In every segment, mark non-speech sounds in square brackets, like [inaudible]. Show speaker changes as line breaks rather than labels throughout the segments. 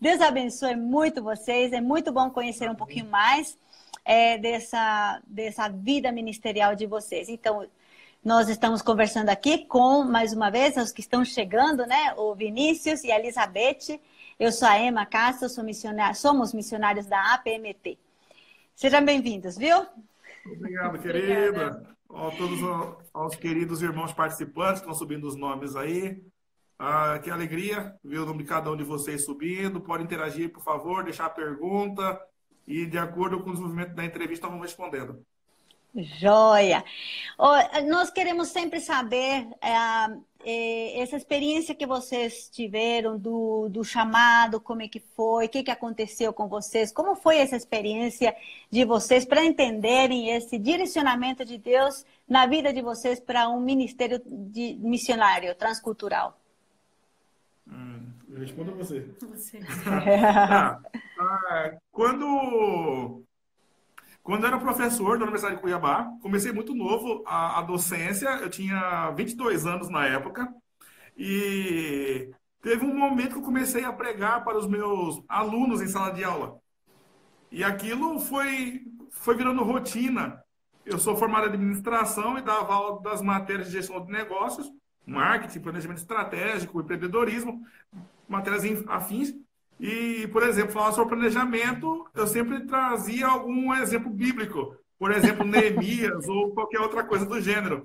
Deus abençoe muito vocês. É muito bom conhecer um pouquinho mais é, dessa, dessa vida ministerial de vocês. Então, nós estamos conversando aqui com, mais uma vez, os que estão chegando, né? O Vinícius e a Elizabeth. Eu sou a Emma Castro, sou missionária, somos missionários da APMT. Sejam bem-vindos, viu?
Obrigado, querida. A todos aos queridos irmãos participantes que estão subindo os nomes aí. Ah, que alegria ver o nome de cada um de vocês subindo. Pode interagir, por favor, deixar a pergunta e, de acordo com o desenvolvimento da entrevista, vamos respondendo.
Joia! Oh, nós queremos sempre saber é, é, essa experiência que vocês tiveram do, do chamado, como é que foi, o que, que aconteceu com vocês, como foi essa experiência de vocês para entenderem esse direcionamento de Deus na vida de vocês para um ministério de missionário transcultural.
Hum, eu respondo a você. você. [laughs] ah, ah, quando quando eu era professor da Universidade de Cuiabá, comecei muito novo a, a docência, eu tinha 22 anos na época, e teve um momento que eu comecei a pregar para os meus alunos em sala de aula. E aquilo foi, foi virando rotina. Eu sou formado em administração e dava aula das matérias de gestão de negócios, marketing, planejamento estratégico, empreendedorismo, matérias afins. E, por exemplo, falar sobre planejamento, eu sempre trazia algum exemplo bíblico. Por exemplo, [laughs] Neemias ou qualquer outra coisa do gênero.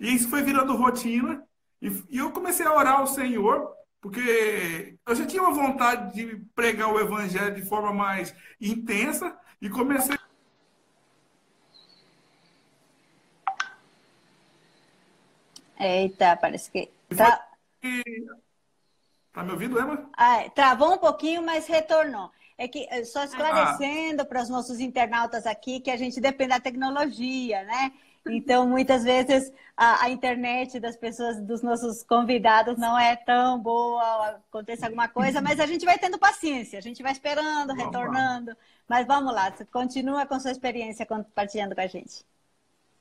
E isso foi virando rotina. E, eu comecei a orar ao Senhor, porque eu já tinha uma vontade de pregar o evangelho de forma mais intensa. E comecei
Eita, parece que. Tá...
Tá me ouvindo, Emma?
Ah, travou um pouquinho, mas retornou. É que eh, só esclarecendo ah. para os nossos internautas aqui que a gente depende da tecnologia, né? Então, muitas vezes a, a, internet das pessoas, dos nossos convidados, não é tão boa, acontece alguma coisa, mas a gente vai tendo paciência, a gente vai esperando, vamos retornando. Lá. Mas vamos lá, continua com sua experiência compartilhando com a gente.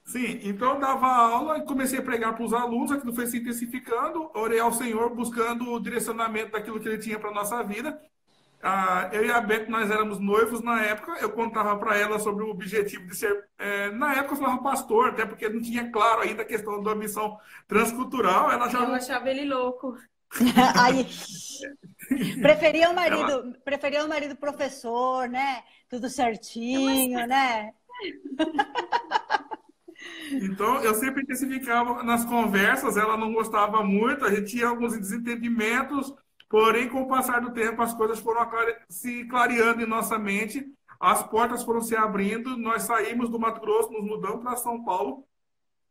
Sim, então eu dava aula e comecei a pregar para os alunos, aquilo foi se intensificando, orei ao Senhor buscando o direcionamento daquilo que Ele tinha para a nossa vida. Ah, eu e a Beth, nós éramos noivos na época, eu contava para ela sobre o objetivo de ser, é, na época eu falava pastor, até porque não tinha claro ainda a questão da missão transcultural. Ela já...
Eu achava ele louco. [laughs]
Aí, preferia o marido, ela... preferia o marido professor, né? Tudo certinho, é, mas... né?
Então, eu sempre intensificava nas conversas, ela não gostava muito, a gente tinha alguns desentendimentos, porém, com o passar do tempo, as coisas foram se clareando em nossa mente, as portas foram se abrindo, nós saímos do Mato Grosso, nos mudamos para São Paulo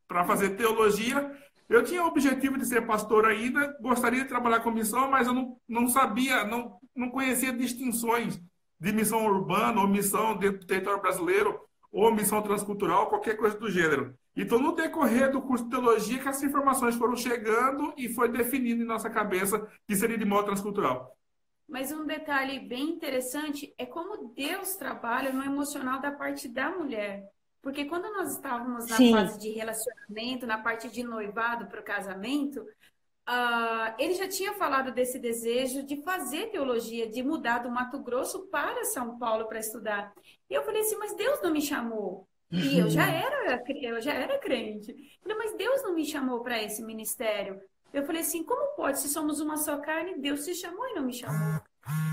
para fazer teologia. Eu tinha o objetivo de ser pastor ainda, gostaria de trabalhar com missão, mas eu não, não sabia, não, não conhecia distinções de missão urbana ou missão dentro do território brasileiro ou missão transcultural, qualquer coisa do gênero. Então, no decorrer do curso de teologia, que essas informações foram chegando e foi definindo em nossa cabeça que seria de modo transcultural.
Mas um detalhe bem interessante é como Deus trabalha no emocional da parte da mulher. Porque quando nós estávamos na Sim. fase de relacionamento, na parte de noivado para o casamento, uh, ele já tinha falado desse desejo de fazer teologia, de mudar do Mato Grosso para São Paulo para estudar. E eu falei assim, mas Deus não me chamou. E eu já era, eu já era crente. Eu falei, mas Deus não me chamou para esse ministério. Eu falei assim, como pode? Se somos uma só carne, Deus se chamou e não me chamou.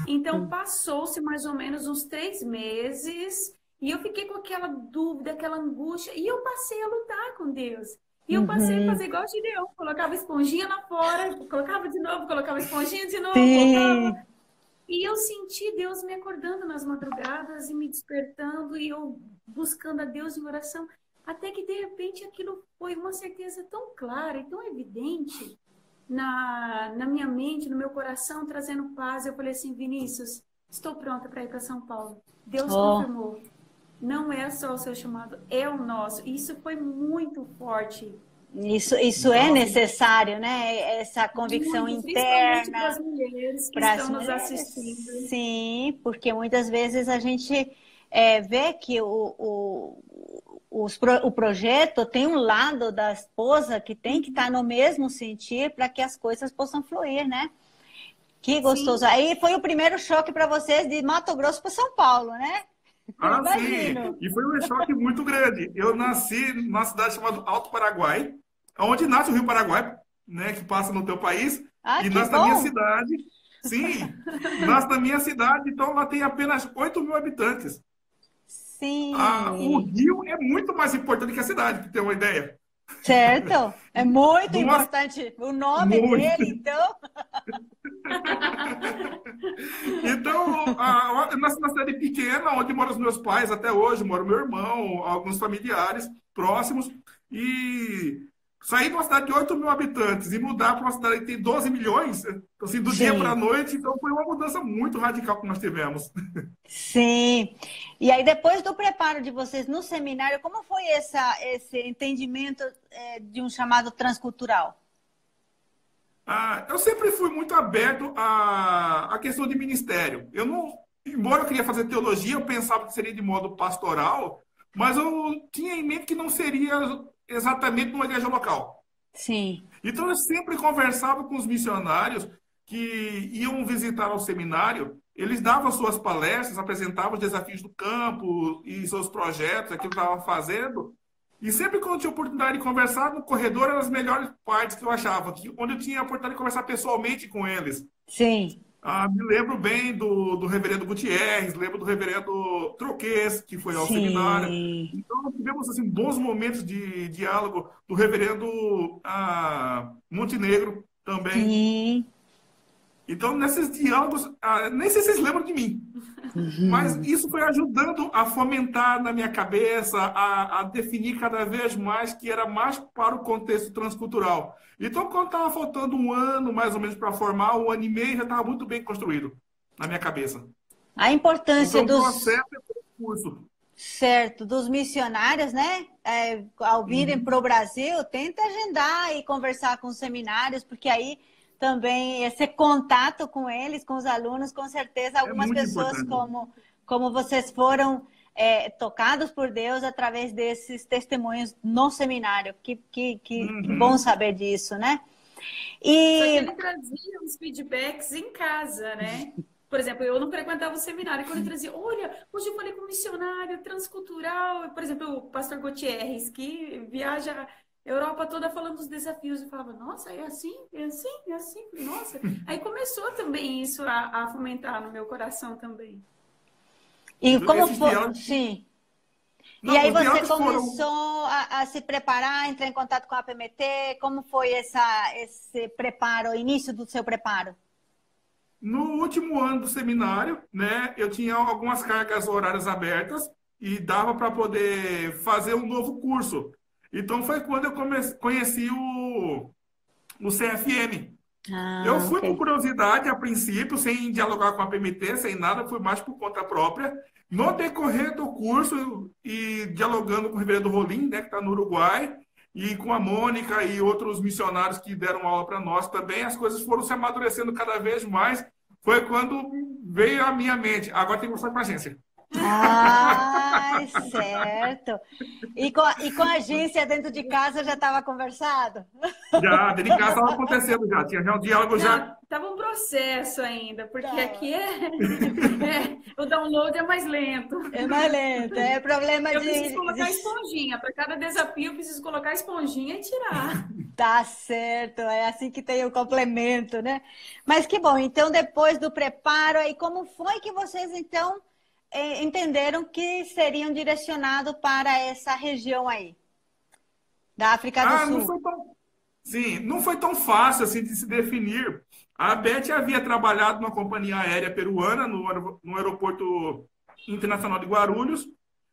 Então passou-se mais ou menos uns três meses e eu fiquei com aquela dúvida, aquela angústia e eu passei a lutar com Deus. E eu passei a uhum. fazer igual o Gideão, colocava esponjinha lá fora, colocava de novo, colocava esponjinha de novo, colocava. E eu senti Deus me acordando nas madrugadas e me despertando e eu buscando a Deus em oração, até que de repente aquilo foi uma certeza tão clara e tão evidente na, na minha mente, no meu coração, trazendo paz. Eu falei assim, Vinícius, estou pronta para ir para São Paulo. Deus oh. confirmou. Não é só o seu chamado, é o nosso. Isso foi muito forte.
Isso, isso é necessário, né? Essa convicção muito, interna.
Para as mulheres que estão nos assistindo.
Sim, porque muitas vezes a gente é, vê que o, o, os, o projeto tem um lado da esposa que tem que estar no mesmo sentir para que as coisas possam fluir, né? Que gostoso. Sim. Aí foi o primeiro choque para vocês de Mato Grosso para São Paulo, né?
Ah, sim. E foi um choque muito grande. Eu nasci numa cidade chamada Alto Paraguai, onde nasce o Rio Paraguai, né, que passa no teu país.
Ah,
e nasce
bom.
na minha cidade. Sim, [laughs] nasce na minha cidade, então lá tem apenas 8 mil habitantes.
Sim.
Ah, o rio é muito mais importante que a cidade, para ter uma ideia.
Certo. É muito Nossa. importante o nome muito. dele, então. [laughs]
então, a, eu nasci na cidade pequena, onde moram os meus pais até hoje, mora meu irmão, alguns familiares próximos. E sair de uma cidade de 8 mil habitantes e mudar para uma cidade que tem 12 milhões, assim, do Sim. dia para a noite, então foi uma mudança muito radical que nós tivemos.
Sim. E aí, depois do preparo de vocês no seminário, como foi essa, esse entendimento é, de um chamado transcultural?
Ah, eu sempre fui muito aberto à, à questão de ministério. Eu não, embora eu queria fazer teologia, eu pensava que seria de modo pastoral, mas eu tinha em mente que não seria exatamente numa igreja local.
Sim.
Então eu sempre conversava com os missionários que iam visitar o seminário, eles davam suas palestras, apresentavam os desafios do campo e seus projetos, aquilo que estavam fazendo. E sempre quando eu tinha oportunidade de conversar no corredor, eram as melhores partes que eu achava, que, onde eu tinha a oportunidade de conversar pessoalmente com eles.
Sim.
Ah, me lembro bem do, do reverendo Gutierrez, lembro do reverendo Troquês, que foi ao Sim. seminário. Então, tivemos assim, bons momentos de diálogo do reverendo ah, Montenegro também.
Sim.
Então, nesses diálogos, ah, nem sei se vocês lembram de mim, uhum. mas isso foi ajudando a fomentar na minha cabeça, a, a, definir cada vez mais que era mais para o contexto transcultural. Então, quando estava faltando um ano, mais ou menos, para formar, um ano e meio, já estava muito bem construído na minha cabeça.
A importância então, dos...
Processo é curso.
Certo, dos missionários, né? É, ao virem uhum. para o Brasil, tenta agendar e conversar com os seminários, porque aí também esse contato com eles, com os alunos, com certeza é algumas é pessoas como, como vocês foram é, tocados por Deus através desses testemunhos no seminário. Que, que, que, uhum. que bom saber disso, né?
E... Só que ele trazia os feedbacks em casa, né? [laughs] Por exemplo, eu não frequentava o seminário, quando ele trazia, olha, hoje eu falei com um missionário transcultural, por exemplo, o pastor Gutierrez, que viaja Europa toda falando dos desafios. e falava, nossa, é assim, é assim, é assim. Nossa. Aí começou também isso a, a fomentar no meu coração também.
E como foi? Sim. Não, e aí você começou foram... a, a, se preparar, entrar em contato com a PMT? Como foi essa, esse preparo, o início do seu preparo?
No último ano do seminário, né, eu tinha algumas cargas horárias abertas e dava para poder fazer um novo curso. Então foi quando eu comece, conheci o, o CFM. Ah, eu fui okay. por curiosidade a princípio, sem dialogar com a PMT, sem nada, fui mais por conta própria. No decorrer do curso e dialogando com o Reverendo Rolim, né, que está no Uruguai, e com a Mônica e outros missionários que deram aula para nós também, as coisas foram se amadurecendo cada vez mais. Foi quando veio à minha mente, agora tem que mostrar para a agência.
Ah, certo. E com, e com a agência dentro de casa já estava conversado?
Já, dentro de casa estava acontecendo já. Tinha já um diálogo Não, já.
Estava um processo ainda, porque tá. aqui é, [laughs] é, o download é mais lento.
É mais lento, é problema
eu
de.
Eu preciso colocar de... esponjinha. Para cada desafio, eu preciso colocar esponjinha e tirar.
Tá certo, é assim que tem o complemento, né? Mas que bom, então depois do preparo, aí como foi que vocês então entenderam que seriam direcionados para essa região aí, da África do ah, Sul.
Não foi tão... Sim, não foi tão fácil assim de se definir. A Beth havia trabalhado numa companhia aérea peruana no, no aeroporto internacional de Guarulhos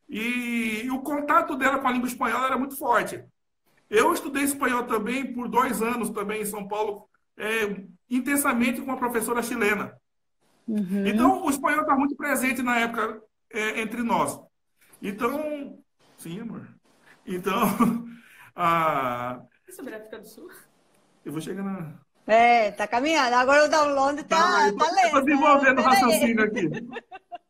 e o contato dela com a língua espanhola era muito forte. Eu estudei espanhol também por dois anos também em São Paulo, é, intensamente com uma professora chilena. Uhum. Então, o espanhol está muito presente na época é, entre nós. Então, sim, amor. Então, [laughs] a...
sobre a África do Sul?
Eu vou chegar na...
É, tá caminhando. Agora o download tá, tá, tá lento.
Estou desenvolvendo o raciocínio aqui.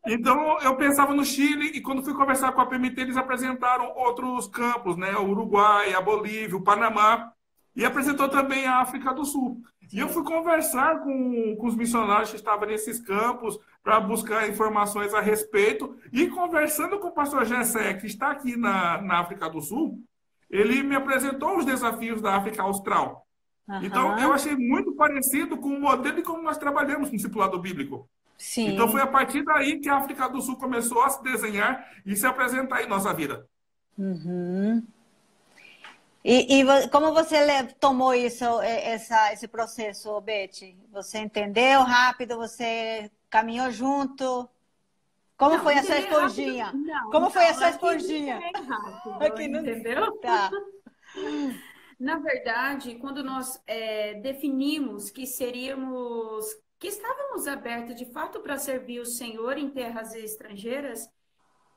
Então, eu pensava no Chile e quando fui conversar com a PMT, eles apresentaram outros campos, né? O Uruguai, a Bolívia, o Panamá e apresentou também a África do Sul. E eu fui conversar com, com os missionários que estavam nesses campos para buscar informações a respeito. E conversando com o pastor Gessé, que está aqui na, na África do Sul, ele me apresentou os desafios da África Austral. Uhum. Então, eu achei muito parecido com o modelo de como nós trabalhamos no discipulado bíblico. Sim. Então, foi a partir daí que a África do Sul começou a se desenhar e se apresentar em nossa vida.
Uhum. E, e, como você tomou isso, essa, esse processo, Betty? Você entendeu rápido? Você caminhou junto? Como não, foi a sua esponjinha? Não, como não, foi a sua esponjinha?
Rápido, [laughs] aqui não... Entendeu? Tá. Na verdade, quando nós é, definimos que seríamos, que estávamos abertos de fato para servir o Senhor em terras estrangeiras,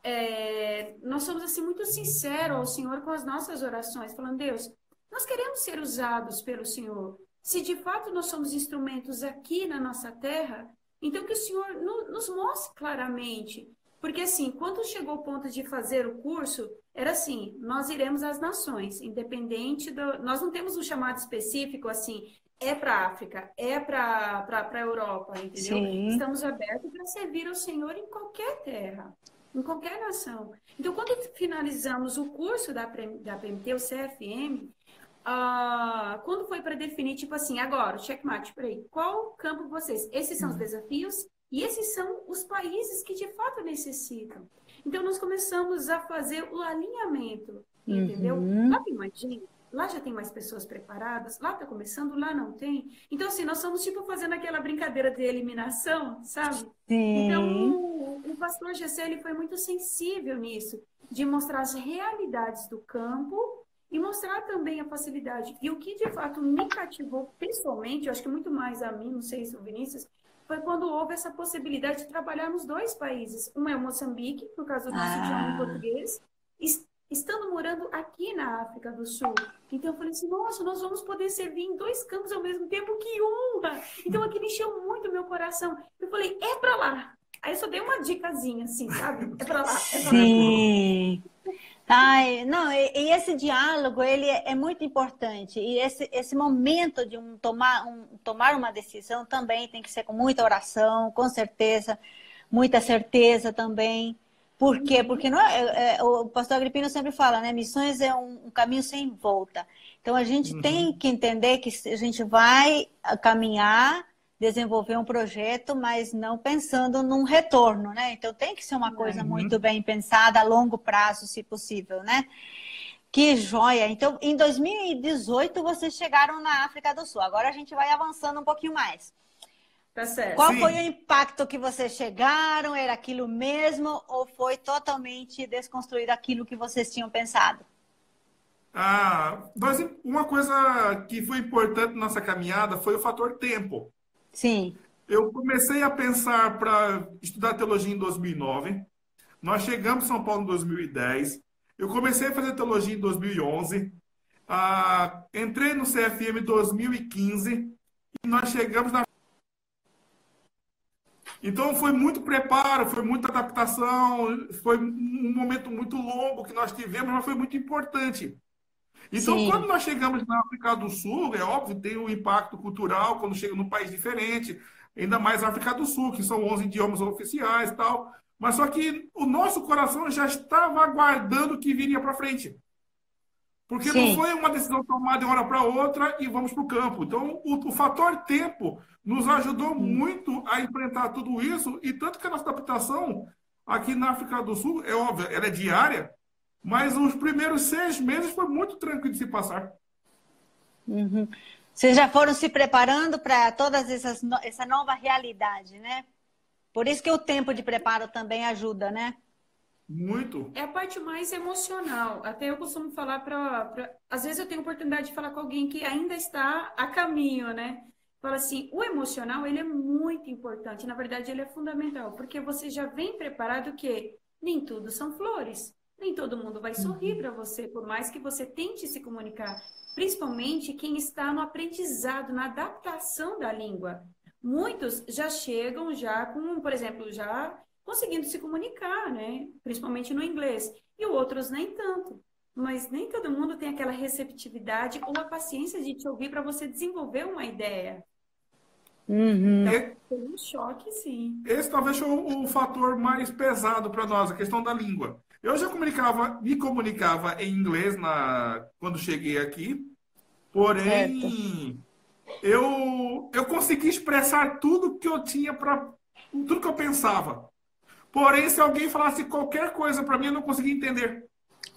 é, nós somos assim muito sinceros ao Senhor com as nossas orações, falando, Deus, nós queremos ser usados pelo Senhor. Se de fato nós somos instrumentos aqui na nossa terra, então que o Senhor no, nos mostre claramente. Porque assim, quando chegou o ponto de fazer o curso, era assim, nós iremos às nações, independente do... Nós não temos um chamado específico assim, é para a África, é para a Europa, entendeu? Sim. Estamos abertos para servir ao Senhor em qualquer terra em qualquer nação. Então, quando finalizamos o curso da, da PMT, o CFM, uh, ah, quando foi para definir, tipo assim, agora, checkmate, peraí, qual campo vocês? Esses são os uhum. desafios e esses são os países que de fato necessitam. Então, nós começamos a fazer o alinhamento, entendeu? Uhum. Lá imagina, Lá já tem mais pessoas preparadas, lá está começando, lá não tem. Então, assim, nós somos tipo fazendo aquela brincadeira de eliminação, sabe? Sim. Então, o, o pastor Gessé, ele foi muito sensível nisso, de mostrar as realidades do campo e mostrar também a facilidade. E o que de fato me cativou pessoalmente, eu acho que muito mais a mim, não sei se o Vinícius, foi quando houve essa possibilidade de trabalhar nos dois países. Um é Moçambique, por causa do nosso ah. idioma português, estando morando aqui na África do Sul. Então eu falei assim, nossa, nós vamos poder servir em dois campos ao mesmo tempo, que honra! Então aquilo encheu muito meu coração. Eu falei, é pra lá. Aí eu só dei uma dicasinha, assim, sabe? É pra lá, é pra
Sim. lá. Ai, não, e, e, esse diálogo, ele é, é, muito importante. E esse, esse momento de um tomar, um, tomar uma decisão também tem que ser com muita oração, com certeza, muita certeza também. Por quê? Porque não é, é, o pastor Agripino sempre fala, né? Missões é um, um caminho sem volta. Então a gente uhum. tem que entender que a gente vai caminhar, desenvolver um projeto, mas não pensando num retorno, né? Então tem que ser uma coisa uhum. muito bem pensada a longo prazo, se possível, né? Que joia! Então, em 2018 vocês chegaram na África do Sul. Agora a gente vai avançando um pouquinho mais. Tá certo. Qual Sim. foi o impacto que vocês chegaram? Era aquilo mesmo ou foi totalmente desconstruído aquilo que vocês tinham pensado?
Ah, uma coisa que foi importante na nossa caminhada foi o fator tempo.
Sim.
Eu comecei a pensar para estudar teologia em 2009. Nós chegamos em São Paulo em 2010. Eu comecei a fazer teologia em 2011. Ah, entrei no CFM em 2015 e nós chegamos na então foi muito preparo, foi muita adaptação, foi um momento muito longo que nós tivemos, mas foi muito importante. Então, Sim. quando nós chegamos na África do Sul, é óbvio, tem um impacto cultural quando chega num país diferente, ainda mais na África do Sul, que são 11 idiomas oficiais e tal. Mas só que o nosso coração já estava aguardando o que viria para frente. Porque Sim. não foi uma decisão tomada de uma hora para outra e vamos para o campo. Então, o, o, fator tempo nos ajudou muito a enfrentar tudo isso, e tanto que a nossa adaptação aqui na África do Sul, é óbvio, ela é diária, mas os primeiros seis meses foi muito tranquilo de se passar.
Uhum. Vocês já foram se preparando para todas essas essa nova realidade, né? Por isso que o tempo de preparo também ajuda, né?
Muito.
É a parte mais emocional. Até eu costumo falar para. Às vezes eu tenho oportunidade de falar com alguém que ainda está a caminho, né? Fala assim, o emocional, ele é muito importante. Na verdade, ele é fundamental. Porque você já vem preparado que nem tudo são flores. Nem todo mundo vai sorrir uhum. para você, por mais que você tente se comunicar. Principalmente quem está no aprendizado, na adaptação da língua. Muitos já chegam já com, por exemplo, já conseguindo se comunicar, né? Principalmente no inglês. E outros nem tanto. mas nem todo mundo tem aquela receptividade ou a paciência de te ouvir para você desenvolver uma ideia.
Uhum.
Então, foi um choque, sim.
Esse talvez foi o, o fator mais pesado para nós, a questão da língua. Eu já comunicava, me comunicava em inglês na, quando cheguei aqui, porém eu, eu consegui expressar tudo que eu tinha para tudo que eu pensava. Porém, se alguém falasse qualquer coisa para mim, eu não conseguia entender.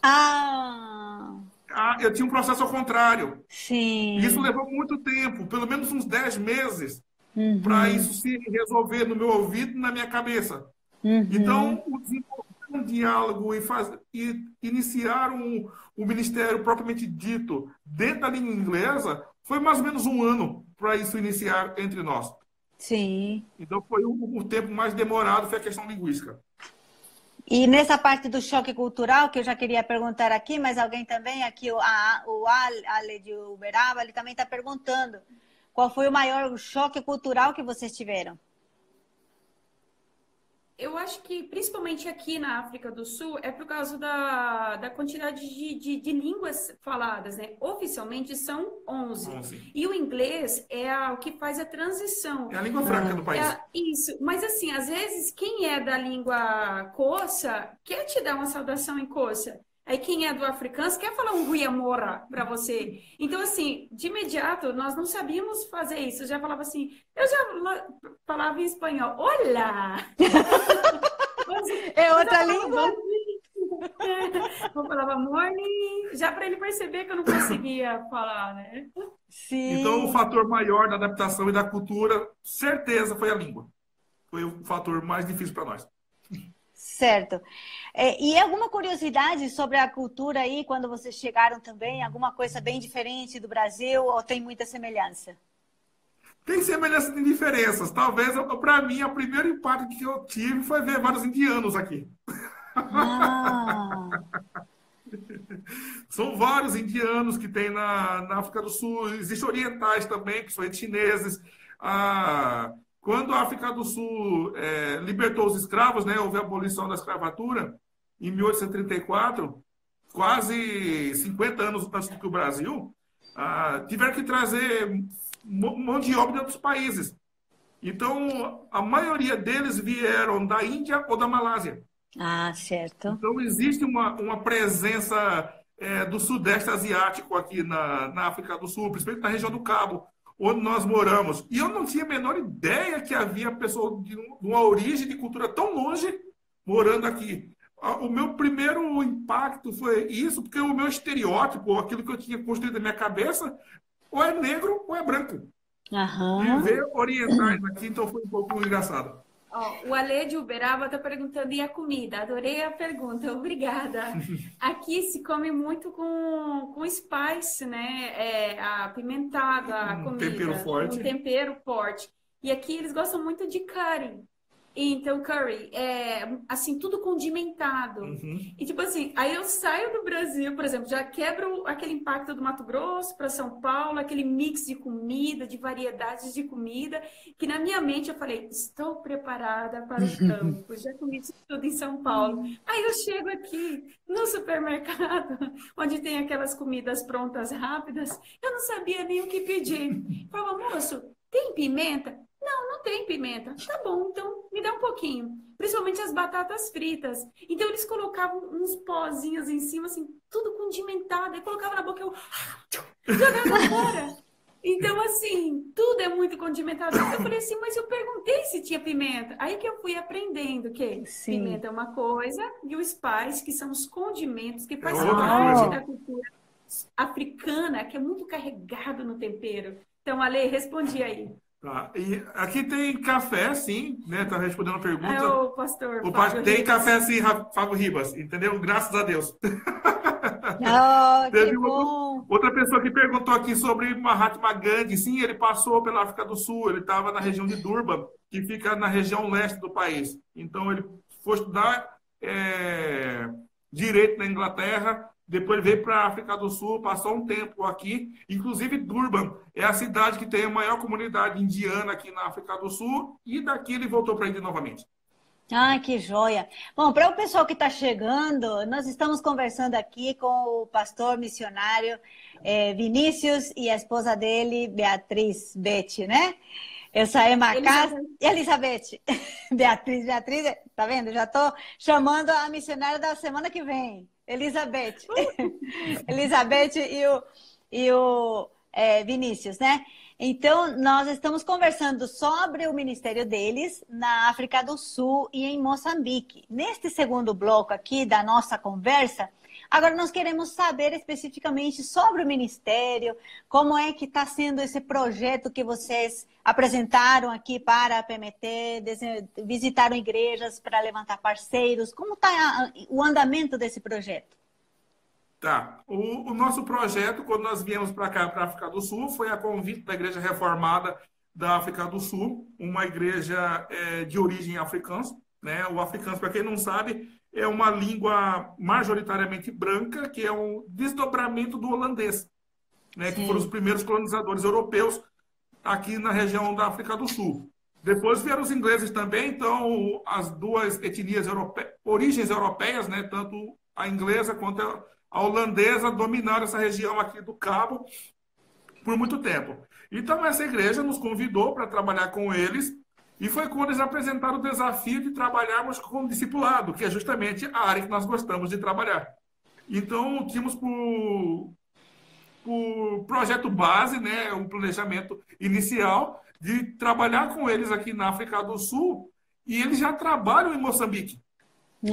Ah.
ah! Eu tinha um processo ao contrário.
Sim.
Isso levou muito tempo, pelo menos uns 10 meses,
uhum.
para isso se resolver no meu ouvido e na minha cabeça.
Uhum.
Então, desenvolver um diálogo e, faz, e iniciar um, um ministério propriamente dito dentro da língua inglesa foi mais ou menos um ano para isso iniciar entre nós.
Sim.
Então, foi o, o tempo mais demorado, foi a questão linguística.
E nessa parte do choque cultural, que eu já queria perguntar aqui, mas alguém também, aqui, o, a, o Ale de Uberaba, ele também está perguntando qual foi o maior choque cultural que vocês tiveram?
Eu acho que, principalmente aqui na África do Sul, é por causa da, da quantidade de, de, de línguas faladas, né? Oficialmente são 11. 11. E o inglês é a, o que faz a transição.
É a língua franca do país.
É, isso. Mas, assim, às vezes, quem é da língua coça quer te dar uma saudação em coça. Aí quem é do africano quer falar um guiamora para você. Então, assim, de imediato, nós não sabíamos fazer isso. Eu já falava assim, eu já falava em espanhol, olá! [laughs]
é outra língua? [laughs]
Eu falava morning, já para ele perceber que eu não conseguia falar, né?
Sim.
Então, o fator maior da adaptação e da cultura, certeza, foi a língua. Foi o fator mais difícil para nós.
Certo. É, e alguma curiosidade sobre a cultura aí, quando vocês chegaram também? Alguma coisa bem diferente do Brasil ou tem muita semelhança?
Tem semelhança e diferenças. Talvez, para mim, o primeiro impacto que eu tive foi ver vários indianos aqui.
Ah. [laughs]
São vários indianos que tem na, na África do Sul. Existem orientais também, principalmente chineses. Ah, quando a África do Sul é, libertou os escravos, né, houve a abolição da escravatura, em 1834, quase 50 anos antes do que o Brasil, ah, tiveram que trazer mão de obra de outros países. Então, a maioria deles vieram da Índia ou da Malásia.
Ah, certo.
Então, existe uma, uma presença é, do Sudeste Asiático aqui na, na África do Sul, principalmente na região do Cabo, onde nós moramos. E eu não tinha a menor ideia que havia pessoas de uma origem de cultura tão longe morando aqui o meu primeiro impacto foi isso, porque o meu estereótipo, aquilo que eu tinha construído na minha cabeça, ou é negro ou é branco.
Uhum.
E ver orientais aqui, então foi um pouco engraçado.
Oh, o Ale de Uberaba está perguntando, e a comida? Adorei a pergunta, obrigada. [laughs] Aqui se come muito com, com spice, né? É, apimentado, a
um
comida.
Tempero forte.
Um tempero forte. E aqui eles gostam muito de curry. Então, curry, é assim, tudo condimentado.
Uhum.
E tipo assim, aí eu saio do Brasil, por exemplo, já quebro aquele impacto do Mato Grosso para São Paulo, aquele mix de comida, de variedades de comida, que na minha mente eu falei, estou preparada para o [laughs] campo, já comi isso tudo em São Paulo. Aí eu chego aqui no supermercado, [laughs] onde tem aquelas comidas prontas rápidas, eu não sabia nem o que pedir. Falava, moço, tem pimenta? Não, não tem pimenta. Tá bom, então me dá um pouquinho. Principalmente as batatas fritas. Então eles colocavam uns pozinhos em cima, assim, tudo condimentado. Aí colocava na boca e eu [laughs] jogava fora. Então, assim, tudo é muito condimentado. Eu falei assim, mas eu perguntei se tinha pimenta. Aí que eu fui aprendendo que Sim. pimenta é uma coisa e os pais, que são os condimentos, que fazem é parte da cultura africana, que é muito carregado no tempero. Então, Ale, respondi aí.
Tá. E aqui tem café, sim, né? Tá respondendo a pergunta. É
o pastor.
O pastor tem Ribas. café, sim, Fábio Ribas, entendeu? Graças a Deus. [laughs] [laughs]
Oh, Teve
outra, outra pessoa que perguntou aqui sobre Mahatma Gandhi. Sim, ele passou pela África do Sul, ele estava na região de Durban, que fica na região leste do país. Então, ele foi estudar é, direito na Inglaterra, depois veio para a África do Sul, passou um tempo aqui. Inclusive, Durban é a cidade que tem a maior comunidade indiana aqui na África do Sul. E daqui ele voltou para a Índia novamente.
Ai, que joia! Bom, para o pessoal que está chegando, nós estamos conversando aqui com o pastor missionário é, Vinícius e a esposa dele, Beatriz Bete, né? Eu saí Macás. Elizabeth. [laughs] Beatriz, Beatriz, tá vendo? Já estou chamando a missionária da semana que vem. Elizabeth. [laughs] Elizabeth e o, e o é, Vinícius, né? Então, nós estamos conversando sobre o ministério deles na África do Sul e em Moçambique. Neste segundo bloco aqui da nossa conversa, agora nós queremos saber especificamente sobre o ministério, como é que está sendo esse projeto que vocês apresentaram aqui para a PMT, visitaram igrejas para levantar parceiros, como está o andamento desse projeto?
Tá. O, o, nosso projeto, quando nós viemos para cá, para a África do Sul, foi a convite da Igreja Reformada da África do Sul, uma igreja é, de origem africana. Né? O africano, para quem não sabe, é uma língua majoritariamente branca, que é um desdobramento do holandês, né? que foram os primeiros colonizadores europeus aqui na região da África do Sul. Depois vieram os ingleses também, então as duas etnias europeias, origens europeias, né? tanto a inglesa quanto a a holandesa dominaram essa região aqui do Cabo por muito tempo. Então, essa igreja nos convidou para trabalhar com eles, e foi quando eles apresentaram o desafio de trabalharmos com discipulado, que é justamente a área que nós gostamos de trabalhar. Então, tínhamos por, por projeto base, né, um planejamento inicial, de trabalhar com eles aqui na África do Sul, e eles já trabalham em Moçambique.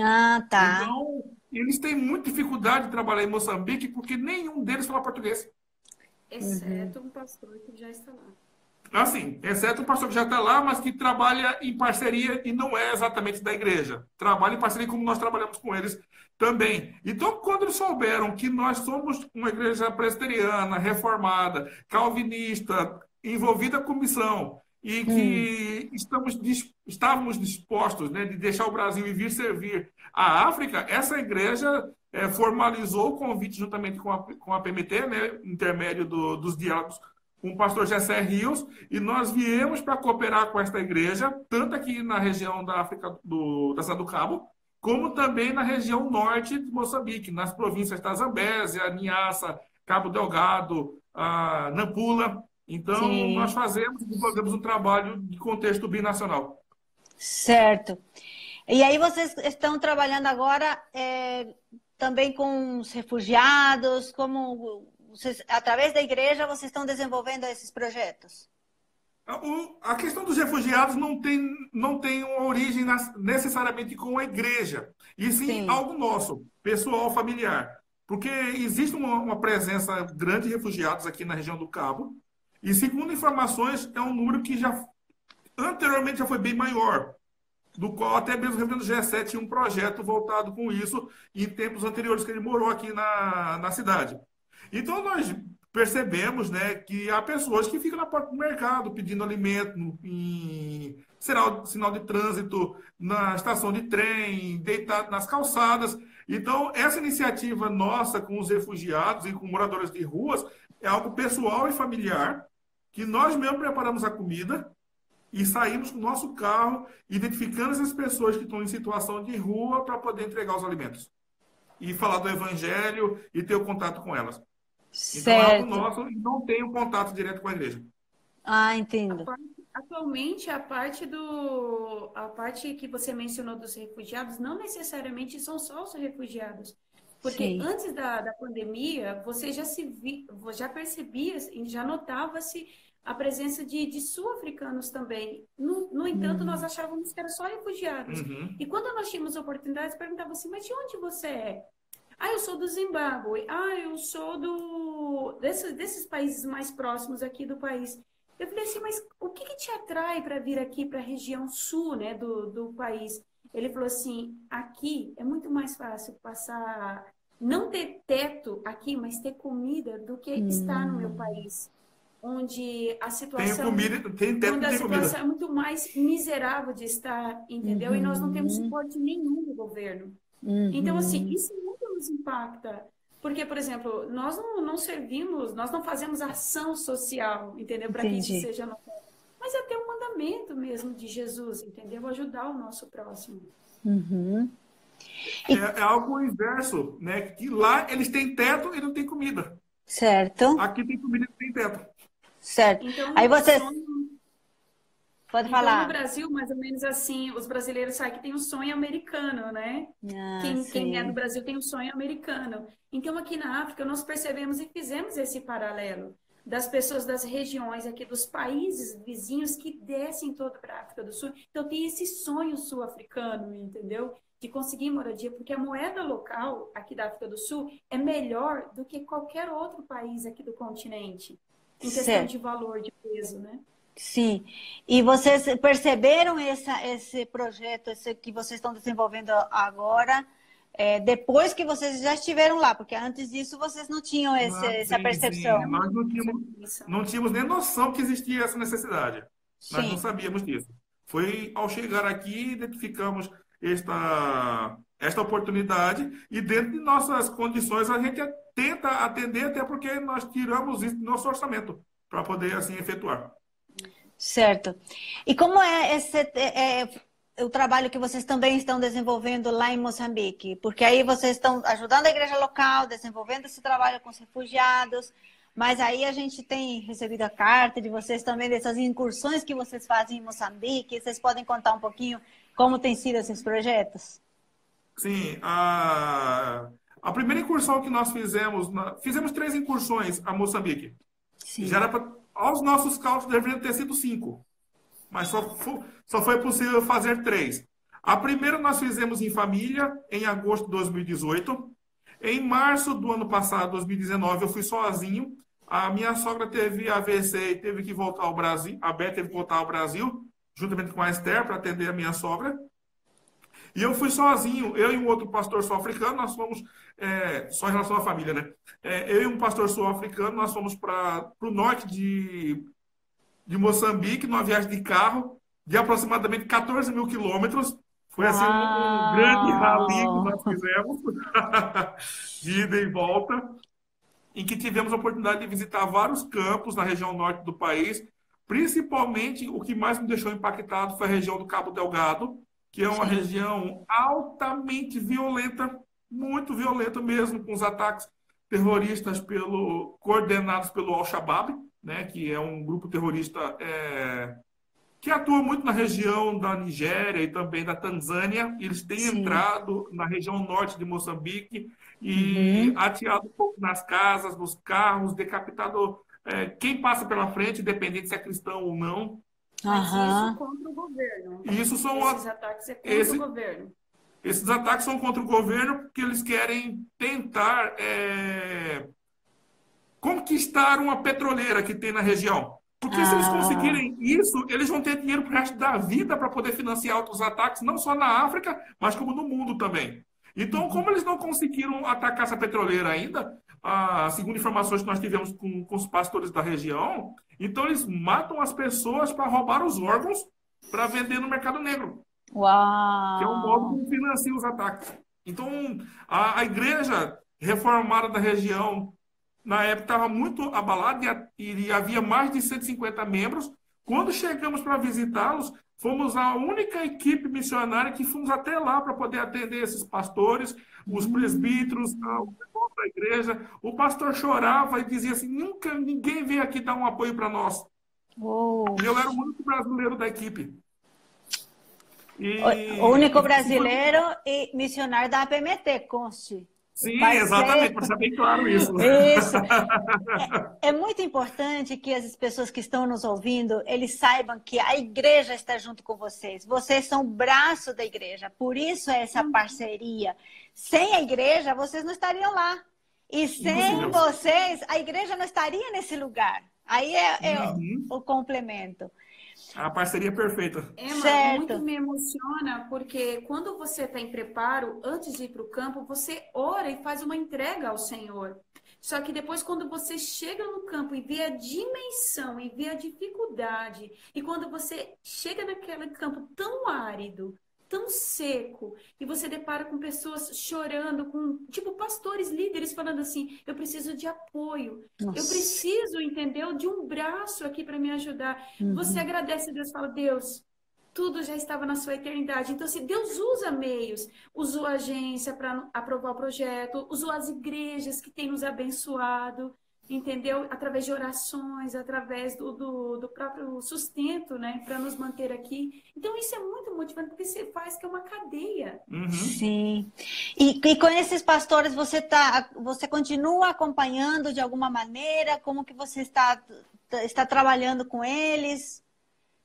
Ah, tá.
Então, eles têm muita dificuldade de trabalhar em Moçambique porque nenhum deles fala português.
Exceto uhum. um pastor que já está lá.
Assim, exceto um pastor que já está lá, mas que trabalha em parceria e não é exatamente da igreja. Trabalha em parceria como nós trabalhamos com eles também. Então, quando eles souberam que nós somos uma igreja presbiteriana, reformada, calvinista, envolvida com missão, e que hum. estamos, estávamos dispostos né, de deixar o Brasil e vir servir a África, essa igreja é, formalizou o convite juntamente com a, com a PMT, né, intermédio do, dos diálogos com o pastor Jessé Rios, e nós viemos para cooperar com esta igreja, tanto aqui na região da África do, da do Cabo, como também na região norte de Moçambique, nas províncias da Zambésia, Niassa, Cabo Delgado, Nampula. Então, Sim. nós fazemos, desenvolvemos um trabalho de contexto binacional.
Certo. E aí vocês estão trabalhando agora é, também com os refugiados, como vocês, através da igreja vocês estão desenvolvendo esses projetos?
A questão dos refugiados não tem, não tem uma origem necessariamente com a igreja, e sim, sim. algo nosso, pessoal, familiar. Porque existe uma, uma presença grande de refugiados aqui na região do Cabo, e segundo informações, é um número que já anteriormente já foi bem maior do qual até mesmo o reverendo G7 tinha um projeto voltado com isso em tempos anteriores que ele morou aqui na, na cidade. Então nós percebemos né, que há pessoas que ficam na porta do mercado pedindo alimento em sinal, sinal de trânsito, na estação de trem, deitado nas calçadas. Então, essa iniciativa nossa com os refugiados e com moradores de ruas é algo pessoal e familiar, que nós mesmos preparamos a comida, e saímos com o nosso carro, identificando essas pessoas que estão em situação de rua para poder entregar os alimentos. E falar do evangelho e ter o contato com elas. Certo. Então é algo nosso e não tem o contato direto com a igreja.
Ah, entendo.
Atualmente, a parte do a parte que você mencionou dos refugiados não necessariamente são só os refugiados. Porque Sim. antes da, da pandemia, você já se vi, já percebia, já notava-se a presença de, de sul-africanos também. No, no entanto, uhum. nós achávamos que eram só refugiados. Uhum. E quando nós tínhamos oportunidades, perguntavam assim, mas de onde você é? Ah, eu sou do Zimbábue. Ah, eu sou do desses, desses países mais próximos aqui do país. Eu falei assim, mas o que, que te atrai para vir aqui para a região sul né, do, do país? Ele falou assim, aqui é muito mais fácil passar, não ter teto aqui, mas ter comida do que hum. estar no meu país onde a situação,
tem comida, tem teto,
onde a situação comida. é muito mais miserável de estar, entendeu? Uhum. E nós não temos uhum. suporte nenhum do governo. Uhum. Então, assim, isso muito nos impacta. Porque, por exemplo, nós não, não servimos, nós não fazemos ação social, entendeu? Para que isso seja notado. Mas até um mandamento mesmo de Jesus, entendeu? Ajudar o nosso próximo.
Uhum.
E... É, é, algo inverso, né? Que lá eles têm teto e não tem comida.
Certo.
Aqui tem comida e não tem teto.
Certo. Então, Aí você. Pode então, falar.
no Brasil, mais ou menos assim, os brasileiros sabem que tem um sonho americano, né? Ah, quem, quem, é do Brasil tem um sonho americano. Então, aqui na África, nós percebemos e fizemos esse paralelo das pessoas das regiões aqui, dos países vizinhos que descem toda para a África do Sul. Então, tem esse sonho sul-africano, entendeu? De conseguir moradia, porque a moeda local aqui da África do Sul é melhor do que qualquer outro país aqui do continente, em questão certo. de valor, de peso, né?
Sim. E vocês perceberam essa, esse projeto esse que vocês estão desenvolvendo agora, é, depois que vocês já estiveram lá? Porque antes disso vocês não tinham esse, ah, sim, essa percepção. Sim.
Nós não tínhamos, não tínhamos nem noção que existia essa necessidade. Sim. Nós não sabíamos disso. Foi ao chegar aqui, identificamos esta, esta oportunidade e dentro de nossas condições a gente tenta atender, até porque nós tiramos isso do nosso orçamento para poder assim efetuar.
Certo. E como é esse é, é, o trabalho que vocês também estão desenvolvendo lá em Moçambique? Porque aí vocês estão ajudando a igreja local, desenvolvendo esse trabalho com os refugiados, mas aí a gente tem recebido a carta de vocês também dessas incursões que vocês fazem em Moçambique. Vocês podem contar um pouquinho como tem sido esses projetos?
Sim, a, a primeira incursão que nós fizemos, fizemos três incursões a Moçambique. Sim. Já era para aos nossos cálculos deveriam ter sido cinco, mas só foi, só foi possível fazer três. A primeira nós fizemos em família, em agosto de 2018. Em março do ano passado, 2019, eu fui sozinho. A minha sogra teve AVC e teve que voltar ao Brasil. A Beth teve que voltar ao Brasil, juntamente com a Esther, para atender a minha sogra. E eu fui sozinho, eu e um outro pastor sul-africano, nós fomos, é, só em relação à família, né? É, eu e um pastor sul-africano, nós fomos para o norte de, de Moçambique, numa viagem de carro, de aproximadamente 14 mil quilômetros. Foi assim um, um grande rally que nós fizemos, [laughs] de ida e volta, em que tivemos a oportunidade de visitar vários campos na região norte do país. Principalmente, o que mais me deixou impactado foi a região do Cabo Delgado, que é uma Sim. região altamente violenta, muito violenta mesmo, com os ataques terroristas pelo, coordenados pelo Al-Shabaab, né, que é um grupo terrorista é, que atua muito na região da Nigéria e também da Tanzânia. Eles têm Sim. entrado na região norte de Moçambique e uhum. ateado um pouco nas casas, nos carros, decapitado é, quem passa pela frente, independente se é cristão ou não.
Mas isso contra o governo.
Isso são
Esses ataques é contra esse, o governo.
Esses ataques são contra o governo porque eles querem tentar é, conquistar uma petroleira que tem na região. Porque ah. se eles ah. conseguirem isso, eles vão ter dinheiro para o resto da vida para poder financiar outros ataques, não só na África, mas como no mundo também. Então, como eles não conseguiram atacar essa petroleira ainda, segundo informações que nós tivemos com, com os pastores da região, então eles matam as pessoas para roubar os órgãos para vender no mercado negro.
Uau!
Que é o modo como financia os ataques. Então, a, a igreja reformada da região, na época, estava muito abalada e, e havia mais de 150 membros. Quando chegamos para visitá-los, fomos a única equipe missionária que fomos até lá para poder atender esses pastores, os hum. presbíteros, o pessoal da igreja. O pastor chorava e dizia assim: nunca ninguém veio aqui dar um apoio para nós.
Oh.
Eu era o único brasileiro da equipe.
E... O único brasileiro e missionário da APMT, conste.
Sim, exatamente, para saber claro isso.
Isso. [laughs] É, é, muito importante que as pessoas que estão nos ouvindo, eles saibam que a igreja está junto com vocês. Vocês são o braço da igreja, por isso é essa parceria. Sem a igreja, vocês não estariam lá. E sem vocês, a igreja não estaria nesse lugar. Aí é, é uhum. o complemento.
A parceria perfeita.
É, certo. muito me emociona, porque quando você está em preparo, antes de ir para o campo, você ora e faz uma entrega ao Senhor. Só que depois, quando você chega no campo e vê a dimensão e vê a dificuldade, e quando você chega naquele campo tão árido, tão seco e você depara com pessoas chorando, com tipo pastores líderes falando assim: eu preciso de apoio, Nossa. eu preciso, entendeu, de um braço aqui para me ajudar. Uhum. Você agradece a Deus, fala Deus. Tudo já estava na sua eternidade. Então, se Deus usa meios, usou a agência para aprovar o projeto, usou as igrejas que têm nos abençoado, entendeu? Através de orações, através do, do, do próprio sustento, né? Para nos manter aqui. Então, isso é muito motivante, porque você faz que é uma cadeia.
Uhum. Sim. E, e, com esses pastores, você, tá, você continua acompanhando de alguma maneira? Como que você está, está trabalhando com eles?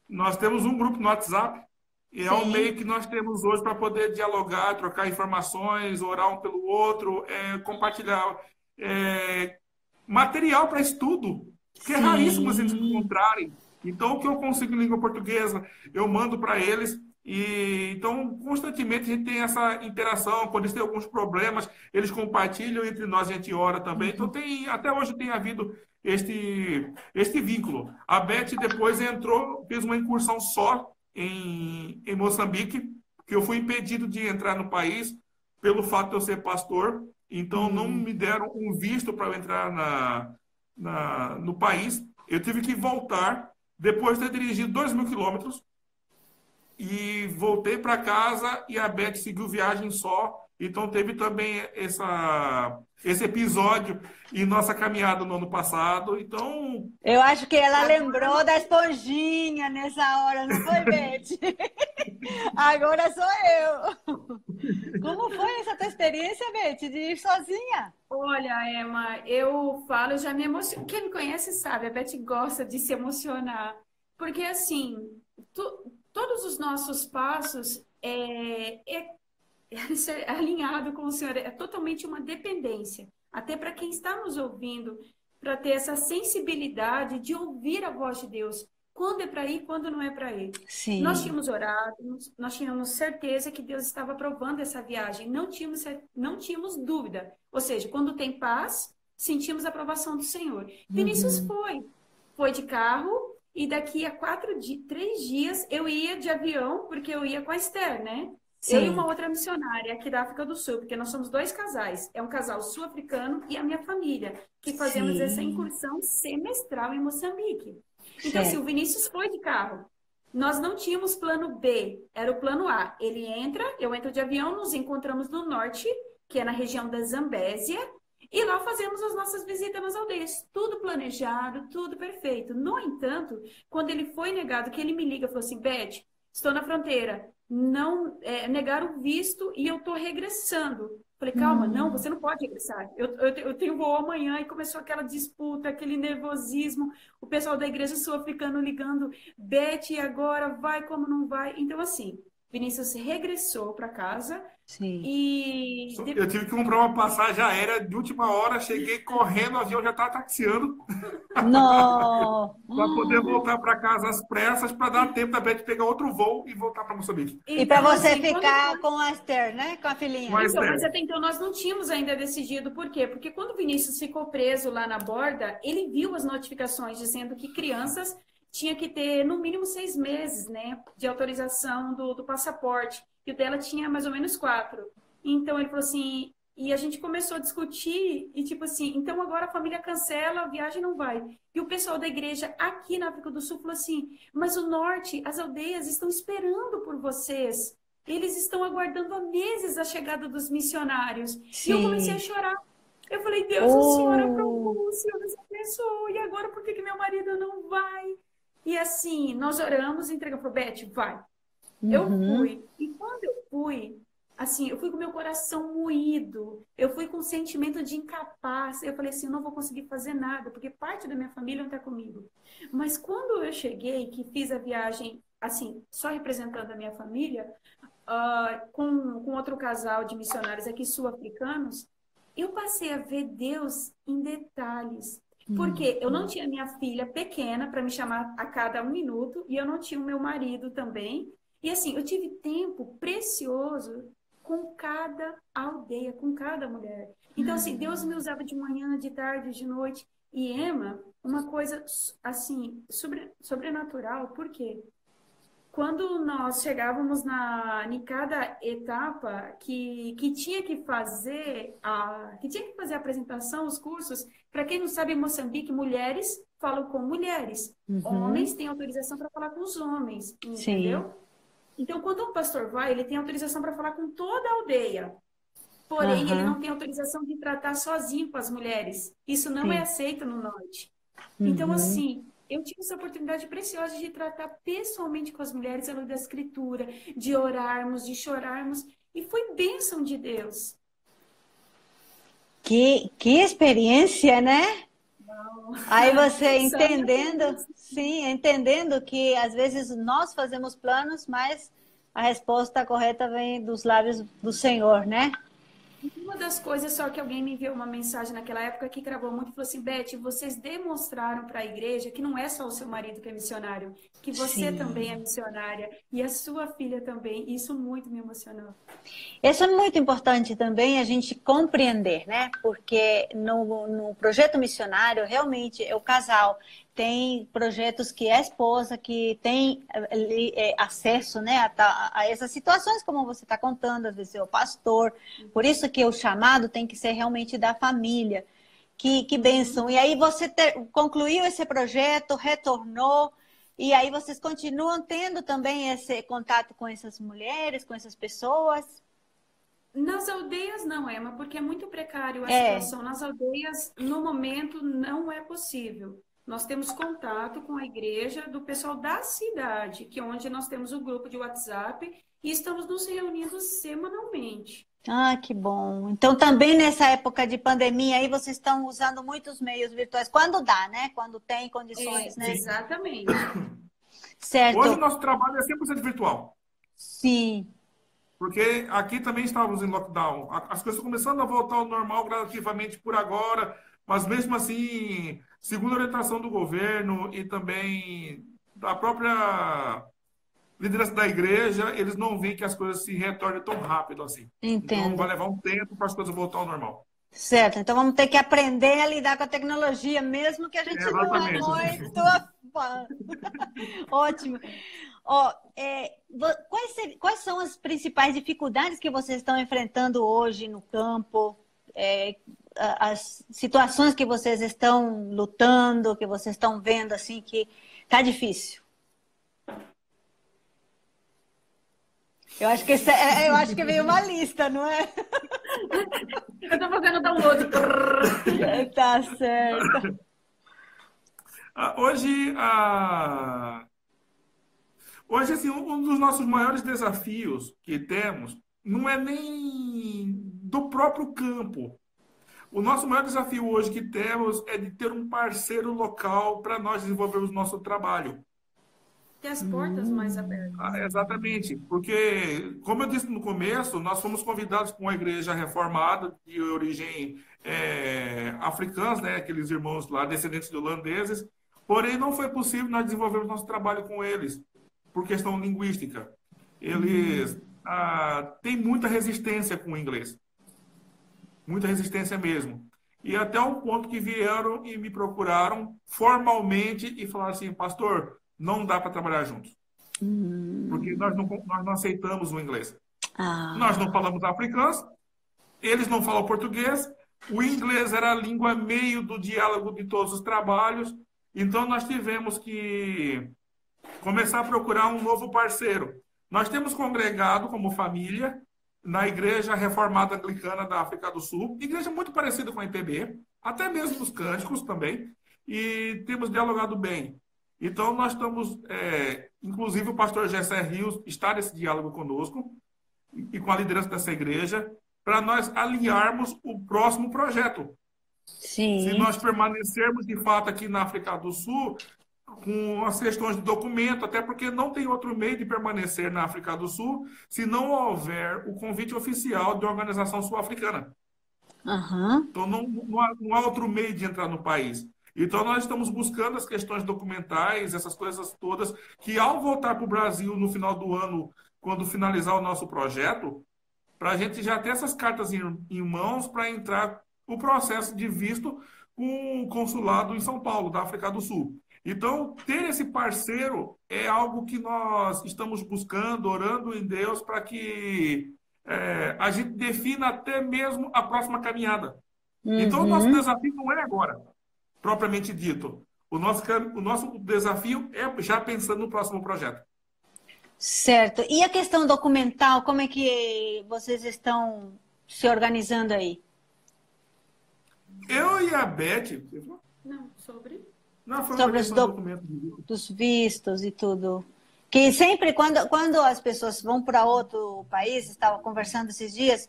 Nós temos um grupo no WhatsApp. E Sim. é um meio que nós temos hoje para poder dialogar, trocar informações, orar um pelo outro, é, compartilhar é, material para estudo, que é raríssimo eles encontrarem. Então, o que eu consigo em língua portuguesa, eu mando para eles. E então, constantemente a gente tem essa interação. Quando eles têm alguns problemas, eles compartilham entre nós, a gente ora também. Então, tem, até hoje tem havido este, este vínculo. A Beth depois entrou, fez uma incursão só em, em Moçambique, que eu fui impedido de entrar no país pelo fato de eu ser pastor. Então, não uhum. me deram um visto para entrar na, na, no país. Eu tive que voltar, depois de ter dirigido 2 mil quilômetros, e voltei para casa e a Beth seguiu viagem só. Então, teve também essa, esse episódio em nossa caminhada no ano passado. Então.
Eu acho que ela lembrou da esponjinha nessa hora, não foi, [laughs] Beth? Agora sou eu. Como foi essa tua experiência, Beth, de ir sozinha?
Olha, Emma, eu falo, já me emociono. Quem me conhece sabe, a Beth gosta de se emocionar. Porque, assim, tu, todos os nossos passos é, é, [laughs] é alinhado com o Senhor, é totalmente uma dependência. Até para quem está nos ouvindo, para ter essa sensibilidade de ouvir a voz de Deus quando é para ir, quando não é para ir. Sim. Nós tínhamos orado, nós tínhamos certeza que Deus estava aprovando essa viagem, não tínhamos, não tínhamos dúvida. Ou seja, quando tem paz, sentimos a aprovação do Senhor. Uhum. Vinícius foi, foi de carro e daqui a quatro, três dias eu ia de avião, porque eu ia com a Esther, né? Sim. Eu e uma outra missionária aqui da África do Sul, porque nós somos dois casais. É um casal sul-africano e a minha família, que fazemos Sim. essa incursão semestral em Moçambique. Então, assim, o Vinícius foi de carro. Nós não tínhamos plano B, era o plano A. Ele entra, eu entro de avião, nos encontramos no norte, que é na região da Zambésia, e lá fazemos as nossas visitas nas aldeias. Tudo planejado, tudo perfeito. No entanto, quando ele foi negado, que ele me liga e falou assim: Beth, estou na fronteira, não é, negaram o visto e eu estou regressando. Falei, calma, não, você não pode regressar. Eu, eu, eu tenho voo amanhã e começou aquela disputa, aquele nervosismo. O pessoal da igreja sul-africana ligando, Beth, agora vai como não vai. Então, assim, Vinícius regressou para casa, Sim. E
eu tive que comprar uma passagem aérea de última hora, cheguei correndo, o avião já estava taxiando.
Não! [laughs]
para poder voltar para casa às pressas, para dar tempo da Beth pegar outro voo e voltar para Moçambique.
E para você assim, ficar quando... com a Esther, né? Com a filhinha. Com a
então, mas até então nós não tínhamos ainda decidido por quê? Porque quando o Vinícius ficou preso lá na borda, ele viu as notificações dizendo que crianças tinha que ter no mínimo seis meses, né, de autorização do, do passaporte e o dela tinha mais ou menos quatro. Então ele falou assim, e a gente começou a discutir e tipo assim, então agora a família cancela, a viagem não vai. E o pessoal da igreja aqui na África do Sul falou assim, mas o norte, as aldeias estão esperando por vocês. Eles estão aguardando há meses a chegada dos missionários. Sim. E eu comecei a chorar. Eu falei, Deus, oh. o Senhor aprovou, o Senhor nos abençoou. E agora por que, que meu marido não vai? E assim, nós oramos, entregamos para Beth, vai. Eu uhum. fui. E quando eu fui, assim, eu fui com meu coração moído. Eu fui com um sentimento de incapaz. Eu falei assim, eu não vou conseguir fazer nada, porque parte da minha família não está comigo. Mas quando eu cheguei, que fiz a viagem, assim, só representando a minha família, uh, com, com outro casal de missionários aqui sul-africanos, eu passei a ver Deus em detalhes. Porque eu não uhum. tinha minha filha pequena para me chamar a cada um minuto e eu não tinha o meu marido também e assim, eu tive tempo precioso com cada aldeia, com cada mulher. Então, assim, Deus me usava de manhã, de tarde, de noite. E Emma, uma coisa, assim, sobre, sobrenatural, por quê? Quando nós chegávamos na, em cada etapa que, que tinha que fazer a que tinha que fazer a apresentação, os cursos, para quem não sabe, em Moçambique, mulheres falam com mulheres, uhum. homens têm autorização para falar com os homens, entendeu? Sim. Então, quando um pastor vai, ele tem autorização para falar com toda a aldeia. Porém, uhum. ele não tem autorização de tratar sozinho com as mulheres. Isso não é Sim. é aceito no norte. Então, uhum. assim, eu tive essa oportunidade preciosa de tratar pessoalmente com as mulheres a luz da escritura, de orarmos, de chorarmos, e foi bênção de Deus.
Que, que experiência, né? Não. Aí [laughs] você entendendo, sim, entendendo que às vezes nós fazemos planos, mas a resposta correta vem dos lábios do Senhor, né?
Uma das coisas só que alguém me enviou uma mensagem naquela época que gravou muito falou assim: Beth, vocês demonstraram para a igreja que não é só o seu marido que é missionário, que você Sim. também é missionária e a sua filha também. Isso muito me emocionou.
Isso é muito importante também a gente compreender, né? Porque no, no projeto missionário, realmente, é o casal tem projetos que é esposa, que tem é, acesso né, a, a, essas situações, como você está contando, às vezes é o pastor. Por isso que o chamado tem que ser realmente da família. Que, que benção. E aí você ter, concluiu esse projeto, retornou, e aí vocês continuam tendo também esse contato com essas mulheres, com essas pessoas?
Nas aldeias não, Emma, porque é muito precário a é. situação. Nas aldeias, no momento, não é possível nós temos contato com a igreja do pessoal da cidade, que é onde nós temos o grupo de WhatsApp e estamos nos reunindo semanalmente.
Ah, que bom. Então também nessa época de pandemia aí vocês estão usando muitos meios virtuais, quando dá, né? Quando tem condições, é, né?
Exatamente.
Certo. Hoje o nosso trabalho é 100% virtual.
Sim.
Porque aqui também estávamos em lockdown. As coisas estão começando a voltar ao normal gradativamente por agora, mas mesmo assim segundo a orientação do governo e também da própria liderança da igreja, eles não veem que as coisas se retornem tão rápido assim.
Entendo.
Então vai levar um tempo para as coisas voltar ao normal.
Certo, então vamos ter que aprender a lidar com a tecnologia, mesmo que a gente é, não é muito fã. [laughs] Ótimo. Ó, é, quais, quais, são as principais dificuldades que vocês estão enfrentando hoje no campo? É, as situações que vocês estão lutando, que vocês estão vendo assim que tá difícil? Eu acho que esse, é, eu acho que veio uma lista, não é? [laughs]
Eu tô fazendo download. [laughs]
tá certo.
Ah, hoje, a... hoje assim, um dos nossos maiores desafios que temos não é nem do próprio campo, o nosso maior desafio hoje que temos é de ter um parceiro local para nós desenvolvermos nosso trabalho.
Ter as portas mais abertas.
Ah, exatamente, porque, como eu disse no começo, nós fomos convidados por uma igreja reformada de origem é, africana, né, aqueles irmãos lá, descendentes de holandeses, porém não foi possível nós desenvolvermos nosso trabalho com eles, por questão linguística. Eles ah, têm muita resistência com o inglês muita resistência mesmo. E até um ponto que vieram e me procuraram formalmente e falaram assim, pastor, não dá para trabalhar juntos. Uhum. Porque nós não, nós não aceitamos o inglês. Ah. Nós não falamos africano, eles não falam português, o inglês era a língua meio do diálogo de todos os trabalhos, então nós tivemos que começar a procurar um novo parceiro. Nós temos congregado como família na Igreja Reformada Anglicana da África do Sul, igreja muito parecida com a IPB, até mesmo nos cânticos também, e temos dialogado bem. Então, nós estamos, é, inclusive o pastor Gessé Rios está nesse diálogo conosco e com a liderança dessa igreja, para nós alinharmos o próximo projeto.
Sim.
Se nós permanecermos de fato aqui na África do Sul, com as questões de documento, até porque não tem outro meio de permanecer na África do Sul se não houver o convite oficial de uma organização sul-africana.
Uhum.
Então, não, não há, não, há, outro meio de entrar no país. Então, nós estamos buscando as questões documentais, essas coisas todas, que ao voltar para o Brasil no final do ano, quando finalizar o nosso projeto, para a gente já ter essas cartas em, em mãos para entrar o processo de visto com o consulado em São Paulo, da África do Sul. Então, ter esse parceiro é algo que nós estamos buscando, orando em Deus para que é, a gente defina até mesmo a próxima caminhada. Uhum. Então, o nosso uhum. desafio não é agora, propriamente dito. O nosso, o nosso desafio é já pensando no próximo projeto.
Certo. E a questão documental, como é que vocês estão se organizando aí?
Eu e a Beth.
Não, sobre.
Não, sobre os do... dos vistos e tudo. Que sempre, quando, quando as pessoas vão para outro país, estava conversando esses dias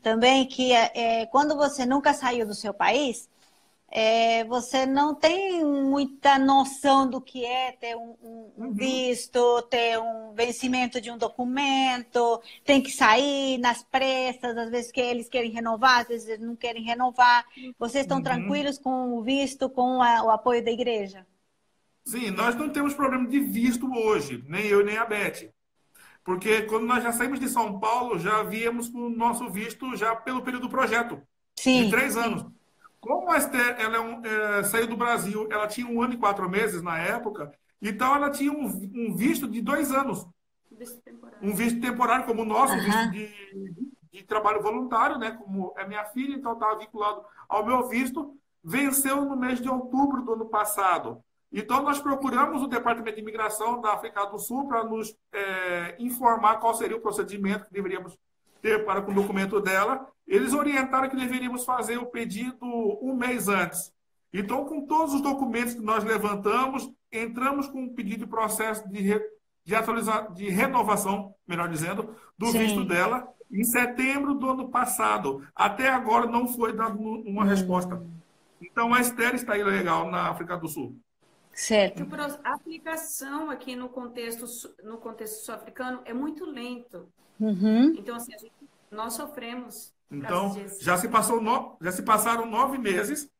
também, que é, é, quando você nunca saiu do seu país, é, você não tem muita noção do que é ter um, um, uhum. visto, ter um vencimento de um documento, tem que sair nas pressas, às vezes que eles querem renovar, às vezes eles não querem renovar. Vocês estão uhum. tranquilos com o visto, com a, o apoio da igreja?
Sim, nós não temos problema de visto hoje, nem eu nem a Beth. Porque quando nós já saímos de São Paulo, já víamos com o nosso visto já pelo período do projeto. Sim. De três anos. Como a Esther ela é um, é, saiu do Brasil, ela tinha um ano e quatro meses na época, então ela tinha um, um visto de dois anos. Visto um visto temporário, como o nosso, uhum. visto de, de, trabalho voluntário, né? Como é minha filha, então estava vinculado ao meu visto. Venceu no mês de outubro do ano passado. Então, nós procuramos o Departamento de Imigração da África do Sul para nos é, informar qual seria o procedimento que deveríamos ter para com o documento dela. Eles orientaram que deveríamos fazer o pedido um mês antes. Então, com todos os documentos que nós levantamos, entramos com um pedido de processo de, re, de, atualizar, de renovação, melhor dizendo, do Sim. visto dela em setembro do ano passado. Até agora não foi dada uma hum. resposta. Então, a Esther está ilegal na África do Sul.
Certo.
A aplicação aqui no contexto, no contexto sul-africano é muito lento.
Uhum.
Então, assim, gente, nós sofremos.
Então, já se, passou no, já se passaram nove meses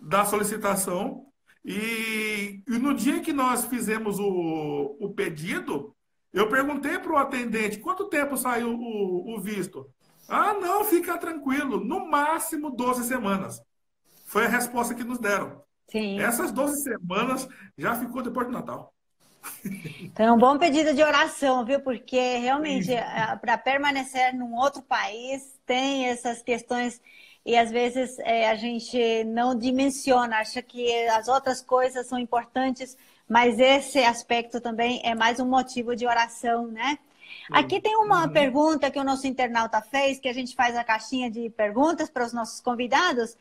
da solicitação e, e no dia que nós fizemos o, o pedido, eu perguntei para o atendente quanto tempo saiu o, o visto. Ah, não, fica tranquilo, no máximo 12 semanas. Foi a resposta que nos deram. Sim. Essas 12 semanas já ficou depois do Natal.
Então, é um bom pedido de oração, viu? Porque realmente, é, para permanecer num outro país, tem essas questões e às vezes é, a gente não dimensiona, acha que as outras coisas são importantes, mas esse aspecto também é mais um motivo de oração, né? Aqui tem uma uhum. pergunta que o nosso internauta fez, que a gente faz a caixinha de perguntas para os nossos convidados.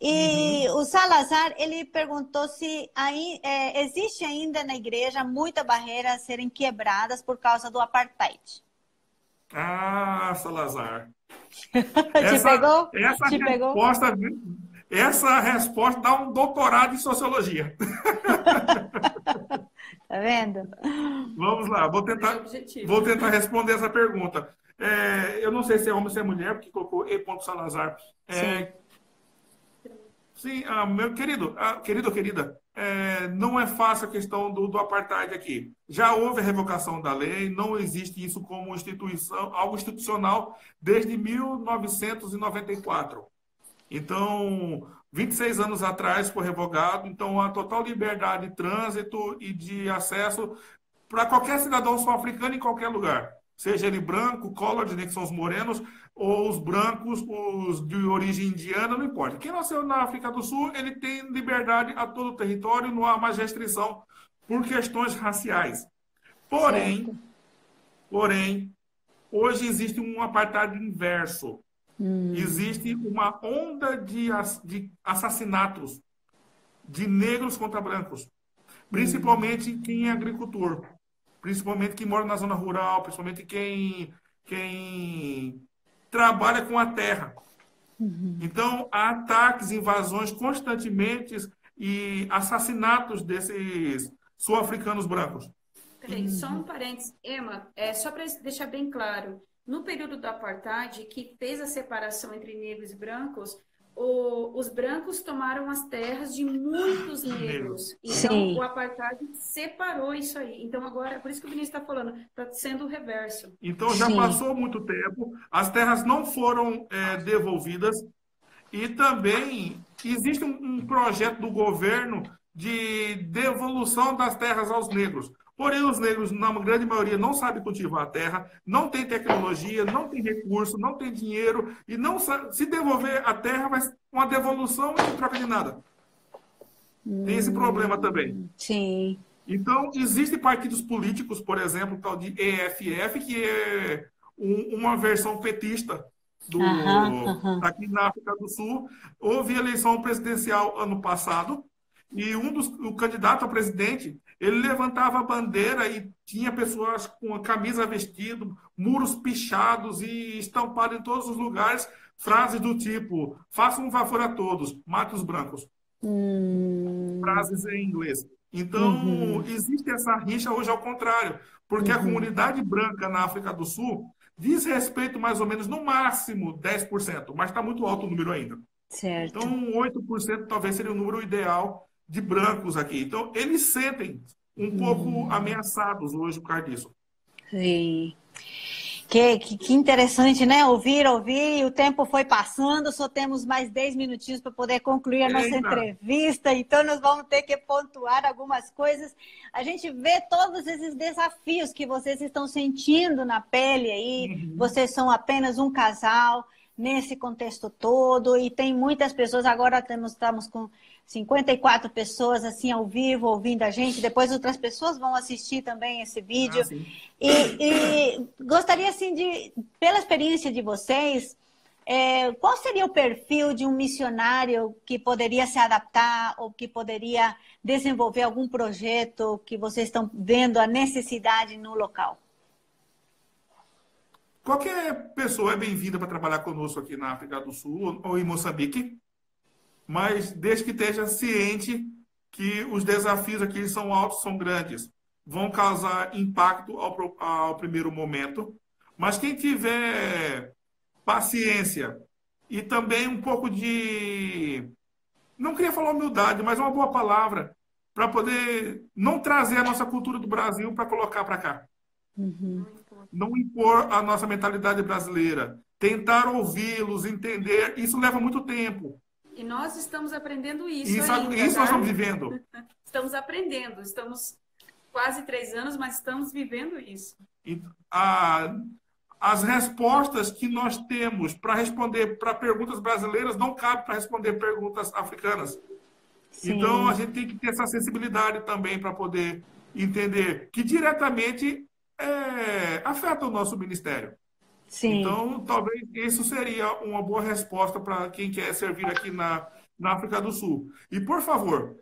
E uhum. o Salazar, ele perguntou se aí, é, existe ainda na igreja muita barreira a serem quebradas por causa do apartheid.
Ah, Salazar. [laughs]
Te essa, pegou?
Essa
Te
resposta, pegou? Essa resposta dá um doutorado em sociologia. [laughs]
Tá vendo?
Vamos lá, vou tentar, vou tentar responder essa pergunta. É, eu não sei se é homem ou se é mulher, porque colocou E. Salazar. É, sim, sim ah, meu querido, ah, querido ou querida, é, não é fácil a questão do, do apartheid aqui. Já houve a revocação da lei, não existe isso como instituição, algo institucional desde 1994. Então, 26 anos atrás foi revogado, então a total liberdade de trânsito e de acesso para qualquer cidadão sul-africano em qualquer lugar. Seja ele branco, colored, né, que são os morenos, ou os brancos, os de origem indiana, não importa. Quem nasceu na África do Sul, ele tem liberdade a todo o território, não há mais restrição por questões raciais. Porém, porém, hoje existe um apartheid inverso. Hum. Existe uma onda de, de assassinatos de negros contra brancos, principalmente hum. quem é agricultor, principalmente quem mora na zona rural, principalmente quem, quem trabalha com a terra. Uhum. Então, há ataques, invasões constantemente e assassinatos desses sul-africanos brancos.
Peraí, só um parênteses. Emma, é, só para deixar bem claro, no período do apartheid, que fez a separação entre negros e brancos, o, os brancos tomaram as terras de muitos negros. Então, Sim. o apartheid separou isso aí. Então, agora, por isso que o Vinícius está falando, está sendo o reverso.
Então, já Sim. passou muito tempo, as terras não foram é, devolvidas, e também existe um, um projeto do governo de devolução das terras aos negros. Porém, os negros, na grande maioria, não sabem cultivar a terra, não tem tecnologia, não tem recurso, não tem dinheiro, e não sabe, se devolver a terra, vai uma devolução não troca de nada. Tem esse problema também.
Sim.
Então, existem partidos políticos, por exemplo, tal de EFF, que é um, uma versão petista do, aqui na África do Sul. Houve eleição presidencial ano passado, e um dos o candidato a presidente ele levantava a bandeira e tinha pessoas com a camisa vestido, muros pichados e estampado em todos os lugares frases do tipo: faça um favor a todos, mate os brancos. Hum. Frases em inglês. Então, uhum. existe essa rixa hoje ao contrário, porque uhum. a comunidade branca na África do Sul diz respeito mais ou menos no máximo 10%, mas está muito alto o número ainda.
Certo.
Então, 8% talvez seria o número ideal de brancos aqui. Então, eles sentem um pouco hum. ameaçados hoje por causa disso.
Sim. Que, que, que, interessante, né? Ouvir, ouvir, o tempo foi passando, só temos mais 10 minutinhos para poder concluir a nossa Eita. entrevista, então nós vamos ter que pontuar algumas coisas. A gente vê todos esses desafios que vocês estão sentindo na pele aí, uhum. vocês são apenas um casal nesse contexto todo, e tem muitas pessoas, agora temos, estamos com 54 pessoas assim ao vivo ouvindo a gente. Depois outras pessoas vão assistir também esse vídeo. Ah, e, e, gostaria assim de, pela experiência de vocês, é, qual seria o perfil de um missionário que poderia se adaptar ou que poderia desenvolver algum projeto que vocês estão vendo a necessidade no local?
Qualquer pessoa é bem-vinda para trabalhar conosco aqui na África do Sul ou em Moçambique mas desde que esteja ciente que os desafios aqui são altos, são grandes, vão causar impacto ao, ao primeiro momento, mas quem tiver paciência e também um pouco de, não queria falar humildade, mas uma boa palavra, para poder não trazer a nossa cultura do Brasil para colocar para cá. Uhum. Não impor a nossa mentalidade brasileira. Tentar ouvi-los, entender, isso leva muito tempo.
E nós estamos aprendendo isso.
Isso,
ainda,
isso tá? nós estamos vivendo. [laughs]
estamos aprendendo. Estamos quase três anos, mas estamos vivendo isso.
E, a, as respostas que nós temos para responder para perguntas brasileiras não cabe para responder perguntas africanas. Sim. Então a gente tem que ter essa sensibilidade também para poder entender que diretamente é, afeta o nosso ministério.
Sim.
Então, talvez isso seria uma boa resposta para quem quer servir aqui na, na África do Sul. E, por favor,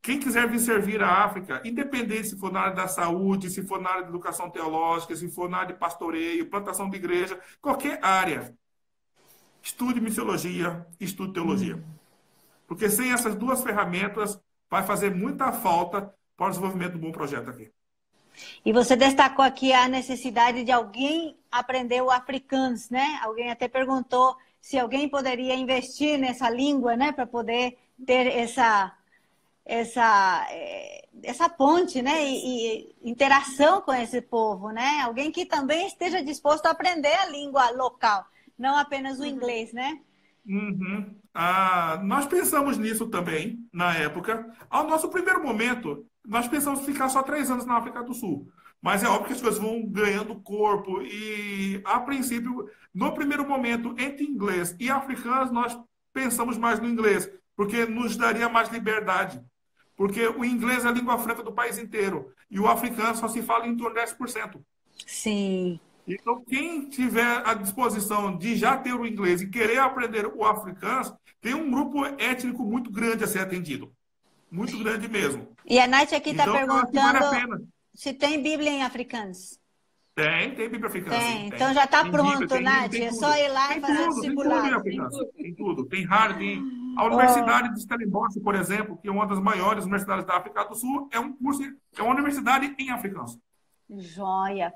quem quiser vir servir a África, independente se for na área da saúde, se for na área da educação teológica, se for na área de pastoreio, plantação de igreja, qualquer área, estude missiologia, estude teologia. Hum. Porque sem essas duas ferramentas, vai fazer muita falta para o desenvolvimento de um bom projeto aqui.
E você destacou aqui a necessidade de alguém aprender o africano, né? Alguém até perguntou se alguém poderia investir nessa língua, né, para poder ter essa essa eh, essa ponte, né, e, e, interação com esse povo, né? Alguém que também esteja disposto a aprender a língua local, não apenas o uhum. inglês, né?
Uhum. Ah, nós pensamos nisso também na época. Ao nosso primeiro momento, nós pensamos ficar só três anos na África do Sul. Mas é óbvio que as coisas vão ganhando corpo e, a princípio, no primeiro momento, entre inglês e africanos, nós pensamos mais no inglês, porque nos daria mais liberdade. Porque o inglês é a língua franca do país inteiro e o africano só se fala em torno de 10%.
Sim.
Então, quem tiver a disposição de já ter o inglês e querer aprender o africano, tem um grupo étnico muito grande a ser atendido. Muito grande mesmo.
E a Nath aqui está então, perguntando vale se tem Bíblia em africanos.
Tem, tem Bíblia africana. Tem,
sim, então já está pronto, Bíblia, tem, Nath. Tem é só ir lá tem e fazer tudo, o simulado.
Tem tudo, tem tudo. Tem tem... A Universidade oh. de Stellenbosch, por exemplo, que é uma das maiores universidades da África do Sul, é um curso, é uma universidade em africano.
Joia.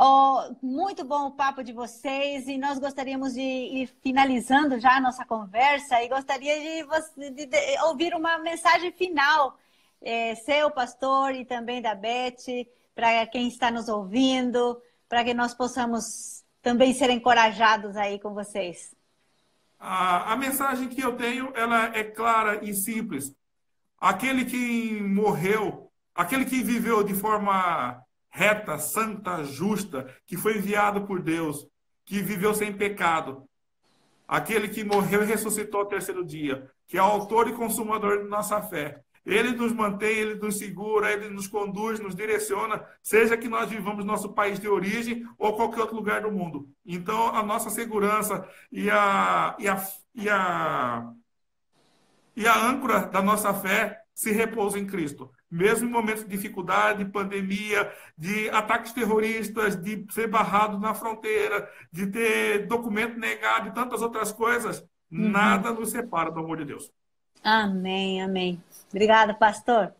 Oh, muito bom o papo de vocês e nós gostaríamos de ir finalizando já a nossa conversa e gostaria de, de, de ouvir uma mensagem final, é, seu pastor e também da Beth, para quem está nos ouvindo, para que nós possamos também ser encorajados aí com vocês.
A, a mensagem que eu tenho, ela é clara e simples. aquele que morreu, aquele que viveu de forma reta, santa, justa, que foi enviado por Deus, que viveu sem pecado, aquele que morreu e ressuscitou ao terceiro dia, que é o autor e consumador de nossa fé. Ele nos mantém, ele nos segura, ele nos conduz, nos direciona, seja que nós vivamos no nosso país de origem ou qualquer outro lugar do mundo. Então, a nossa segurança e a, e a, e a, e a âncora da nossa fé se repousa em Cristo. Mesmo em momentos de dificuldade, de pandemia, de ataques terroristas, de ser barrado na fronteira, de ter documento negado e tantas outras coisas, uhum. nada nos separa do amor de Deus.
Amém, amém. Obrigada, pastor.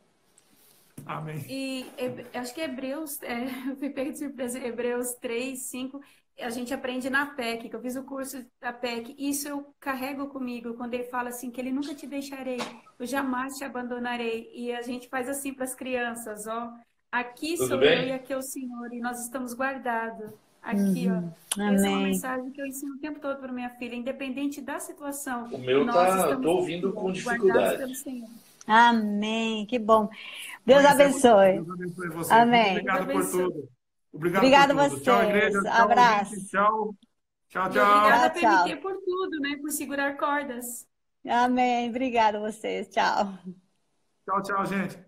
Amém.
E acho que Hebreus, é, [laughs] eu fui pego de surpresa, Hebreus 3, 5, a gente aprende na PEC, que eu fiz o curso da PEC, isso eu carrego comigo quando ele fala assim, que ele nunca te deixarei, eu jamais te abandonarei. E a gente faz assim para as crianças, ó, aqui Tudo sou bem? eu e aqui é o Senhor, e nós estamos guardados. Aqui, uhum. ó. Amém. Essa é uma mensagem que eu ensino o tempo todo para minha filha, independente da situação.
O meu tá, tô ouvindo com dificuldade.
Amém, que bom. Deus Mãe, abençoe. Deus abençoe você. Amém.
Obrigado por tudo.
Obrigado, Obrigado por tudo. Tchau, igreja. Tchau, Abraço.
Gente. Tchau. Tchau, tchau.
obrigada, PMT, por tudo, né? Por segurar cordas.
Amém. Obrigada a vocês. Tchau.
Tchau, tchau, gente.